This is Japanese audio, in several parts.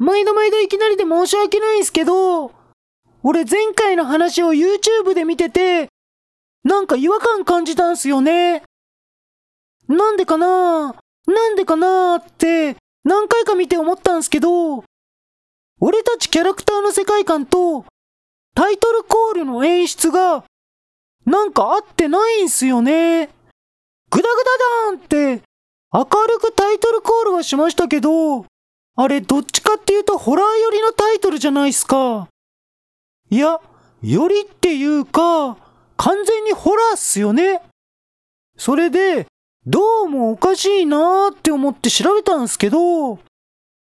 毎度毎度いきなりで申し訳ないんすけど、俺前回の話を YouTube で見てて、なんか違和感感じたんすよね。なんでかな？なんでかなって何回か見て思ったんすけど、俺たちキャラクターの世界観とタイトルコールの演出がなんか合ってないんすよね。グダグダダーンって明るくタイトルコールはしましたけど、あれどっちかっていうとホラー寄りのタイトルじゃないっすか。いや、よりっていうか、完全にホラーっすよね。それで、どうもおかしいなーって思って調べたんすけど、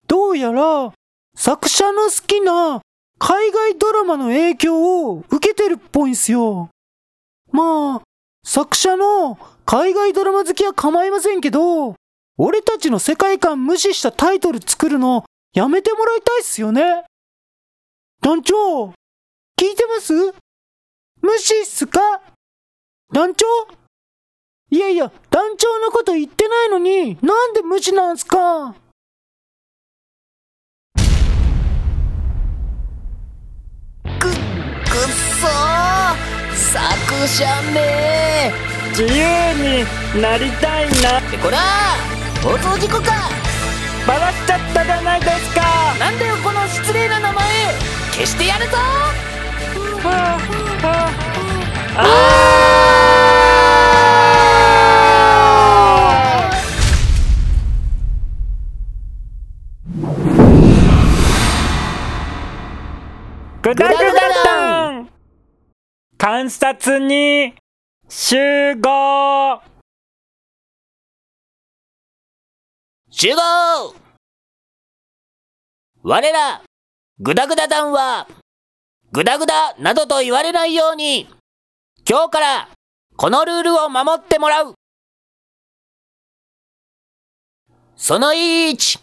どうやら、作者の好きな海外ドラマの影響を受けてるっぽいんすよ。まあ、作者の海外ドラマ好きは構いませんけど、俺たちの世界観無視したタイトル作るのやめてもらいたいっすよね。団長、聞いてます？無視っすか？団長？いやいや、団長のこと言ってないのに、なんで無視なんすか？く、くっそー作者め自由になりたいな。ーこら放送事故か。バラしちゃったじゃないですか。なんだよこの失礼な名前。消してやるぞ。はあはあグダグダダン観察に集合集合。我ら、グダグダ団は、グダグダなどと言われないように、今日からこのルールを守ってもらう。その1、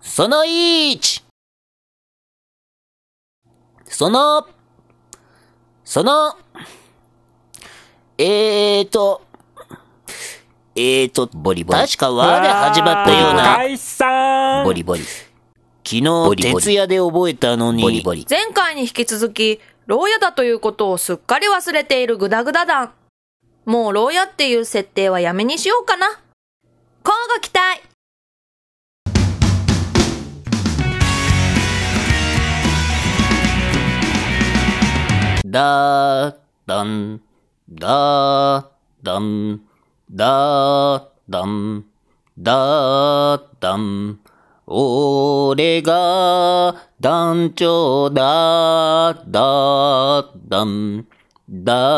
その1、その、その、えーと、えーと、ボリボリ。確か和で始まったような。解散ボリボリ。昨日、徹夜で覚えたのに。ボリボリ。前回に引き続き、牢屋だということをすっかり忘れているグダグダ団。もう牢屋っていう設定はやめにしようかな。交互期待だー、だん、だー、だん、だー、だん、だー、だん。俺が団長だー、だー、だん、だー。